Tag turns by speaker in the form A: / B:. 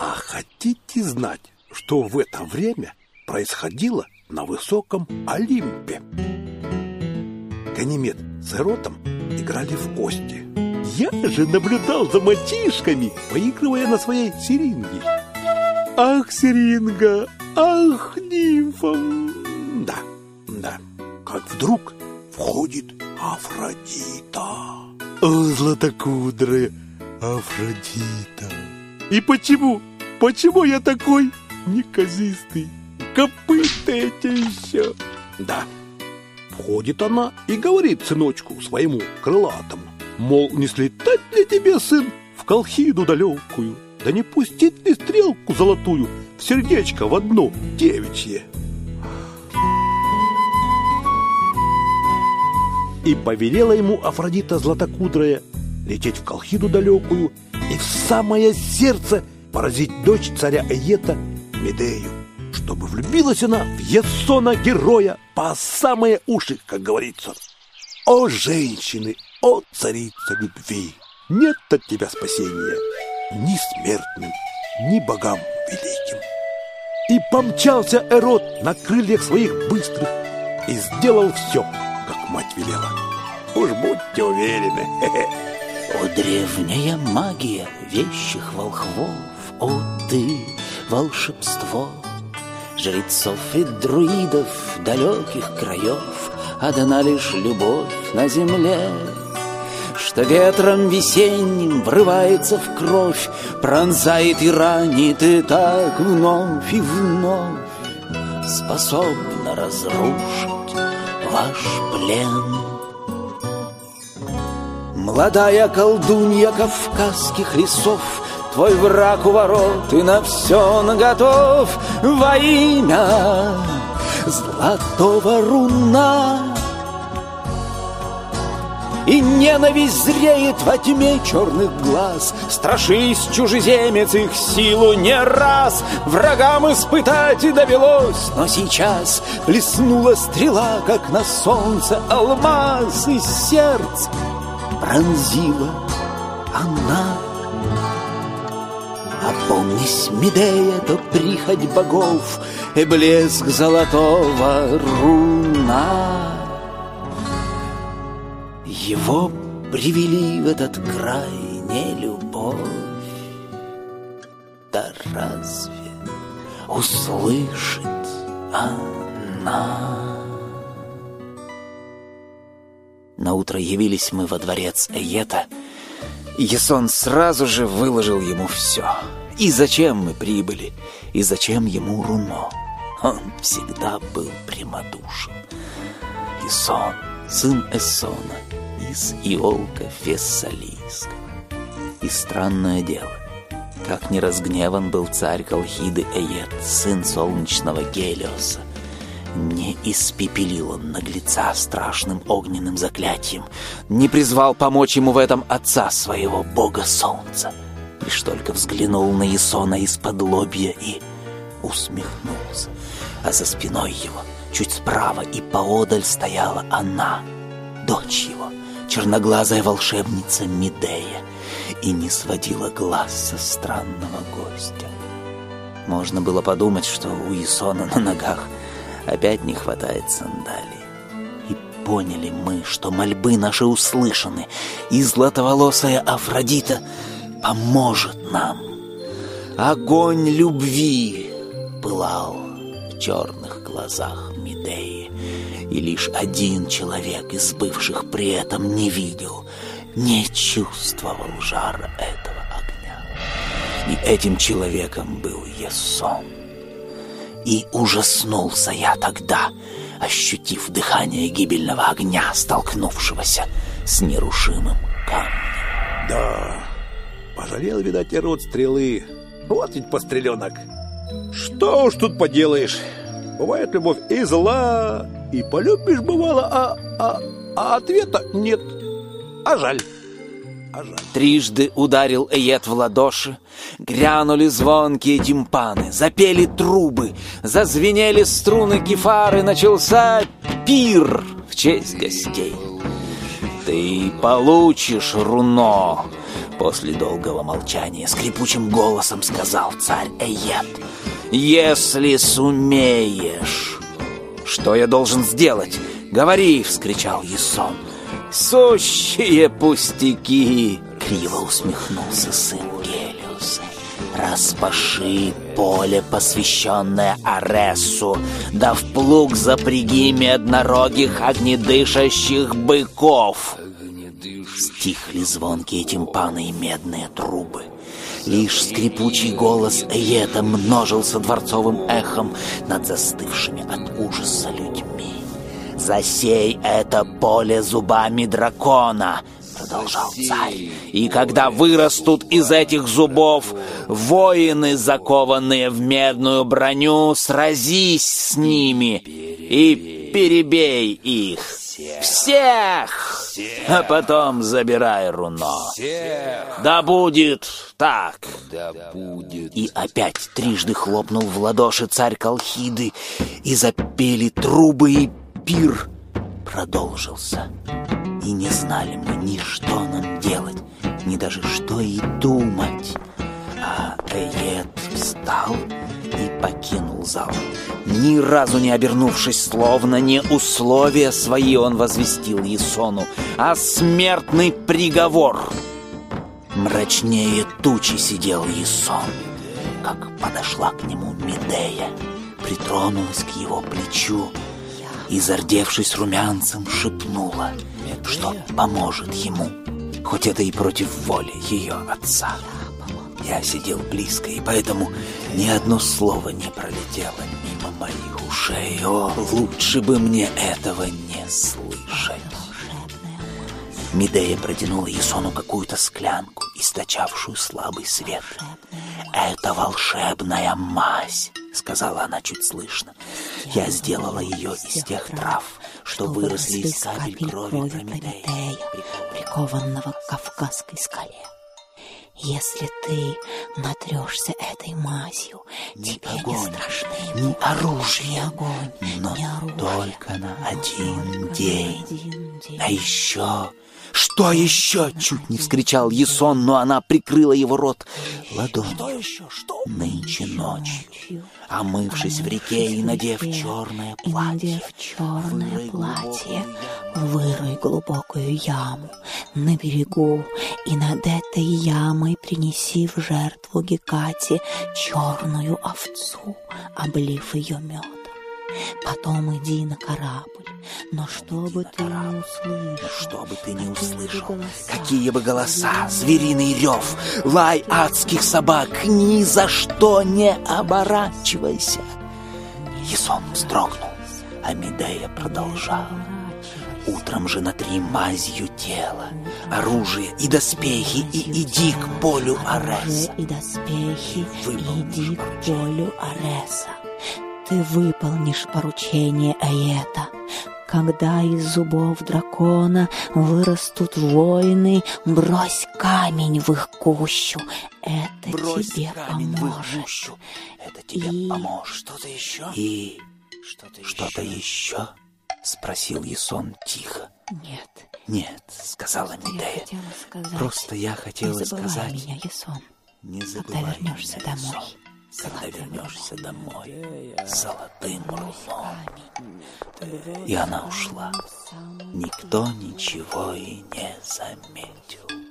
A: А хотите знать, что в это время происходило на высоком Олимпе? Ганимед с Эротом играли в кости. Я же наблюдал за мальчишками, поигрывая на своей сиринге. Ах, сиринга, ах, нимфа! Да, да, как вдруг входит Афродита. О, златокудрая Афродита. И почему, почему я такой неказистый? Копыта эти еще. Да, входит она и говорит сыночку своему крылатому, мол, не слетать ли тебе, сын, в колхиду далекую, да не пустить ли стрелку золотую в сердечко в одно девичье? И повелела ему Афродита Златокудрая лететь в Колхиду далекую и в самое сердце поразить дочь царя Эета Медею, чтобы влюбилась она в Есона героя по самые уши, как говорится. О, женщины, о, царица любви, нет от тебя спасения ни смертным, ни богам великим. И помчался Эрот на крыльях своих быстрых и сделал все, как мать велела. Уж будьте уверены.
B: О, древняя магия вещих волхвов, О, ты, волшебство, Жрецов и друидов далеких краев Одна лишь любовь на земле, Что ветром весенним врывается в кровь, Пронзает и ранит, и так вновь и вновь Способна разрушить ваш плен. Молодая колдунья кавказских лесов Твой враг у ворот и на все наготов Во имя золотого руна. И ненависть зреет во тьме черных глаз. Страшись, чужеземец, их силу не раз. Врагам испытать и довелось. Но сейчас блеснула стрела, как на солнце алмаз И сердце пронзила она. Опомнись, Медея, то прихоть богов И блеск золотого руна. Его привели в этот край не любовь, Да разве услышит она? На утро явились мы во дворец Эета. Есон сразу же выложил ему все. И зачем мы прибыли, и зачем ему руно. Он всегда был прямодушен. Исон, сын Эссона, из Иолка Фессалийского. И странное дело, как не разгневан был царь Колхиды Эет, сын солнечного Гелиоса, не испепелил он наглеца страшным огненным заклятием, не призвал помочь ему в этом отца своего, бога солнца. Лишь только взглянул на Исона из-под лобья и усмехнулся. А за спиной его, чуть справа и поодаль, стояла она, дочь его, черноглазая волшебница Медея, и не сводила глаз со странного гостя. Можно было подумать, что у Исона на ногах – опять не хватает сандалий. И поняли мы, что мольбы наши услышаны, и златоволосая Афродита поможет нам. Огонь любви пылал в черных глазах Медеи, и лишь один человек из бывших при этом не видел, не чувствовал жара этого огня. И этим человеком был Есон. И ужаснулся я тогда, ощутив дыхание гибельного огня, столкнувшегося с нерушимым камнем.
A: Да, пожалел, видать, и рот стрелы. Вот ведь постреленок. Что уж тут поделаешь. Бывает любовь и зла, и полюбишь бывало, а, а, а ответа нет. А жаль.
B: Трижды ударил Эет в ладоши, грянули звонкие тимпаны, запели трубы, зазвенели струны кефары, начался пир в честь гостей. Ты получишь руно!» После долгого молчания скрипучим голосом сказал царь Эйет. «Если сумеешь!» «Что я должен сделать?» «Говори!» — вскричал Есон. «Сущие пустяки!» — криво усмехнулся сын Гелиуса. «Распаши поле, посвященное Аресу, да в плуг запряги меднорогих огнедышащих быков!» Стихли звонкие тимпаны и медные трубы. Лишь скрипучий голос Эйета множился дворцовым эхом над застывшими от ужаса людьми. «Засей это поле зубами дракона!» Продолжал царь. «И когда вырастут из этих зубов воины, закованные в медную броню, сразись с ними и перебей их!» Всех! А потом забирай руно. Да будет так. Да будет. И опять трижды хлопнул в ладоши царь Колхиды, и запели трубы, и пир продолжился. И не знали мы ни что нам делать, ни даже что и думать. А Эйет встал и покинул зал. Ни разу не обернувшись, словно не условия свои он возвестил Есону, а смертный приговор. Мрачнее тучи сидел Есон, как подошла к нему Медея, притронулась к его плечу и, зардевшись румянцем, шепнула, что поможет ему, хоть это и против воли ее отца. Я сидел близко, и поэтому ни одно слово не пролетело мимо моих ушей. О, лучше бы мне этого не слышать. Медея протянула Есону какую-то склянку, источавшую слабый свет. «Это волшебная мазь», — сказала она чуть слышно. «Я сделала ее из тех трав, что выросли из капель крови Прометея,
C: прикованного к Кавказской скале. Если ты натрешься этой мазью,
B: ни
C: тебе
B: огонь,
C: не страшны
B: ни оружие,
C: ни огонь,
B: но
C: ни оружие,
B: только на один
C: только
B: день.
C: на один день.
B: А еще... Что еще? Чуть не вскричал Есон, но она прикрыла его рот ладонью. Что еще? Что? Нынче ночью, омывшись в реке и надев черное платье,
C: черное платье, вырой глубокую яму на берегу, и над этой ямой принеси в жертву Гекате черную овцу, облив ее медом. Потом иди на корабль, но чтобы ты не услышал,
B: Что бы ты
C: бы
B: услышал,
C: голоса,
B: какие бы голоса, звериный рев, лай адских собак, ни за что не оборачивайся. Есон вздрогнул, а Медея продолжала. Утром же натри мазью тело, оружие и доспехи, и иди к полю Арес.
C: оружие и доспехи, иди к полю Ареса. Ты выполнишь поручение Аэта. Когда из зубов дракона вырастут воины, брось камень в их кущу. Это
B: Брось
C: тебе
B: камень в их
C: поможет.
B: Это тебе
C: И-
B: поможет. Что-то еще? И что-то еще? Спросил Есон тихо.
C: Нет,
B: Нет, сказала
C: я
B: Медея.
C: хотела сказать.
B: Просто я хотела
C: не забывай
B: сказать,
C: меня, Ясон.
B: не
C: Когда
B: забывай
C: вернешься
B: меня,
C: домой.
B: Есон. Когда вернешься домой золотым
C: камень.
B: И она ушла. Никто ничего и не заметил.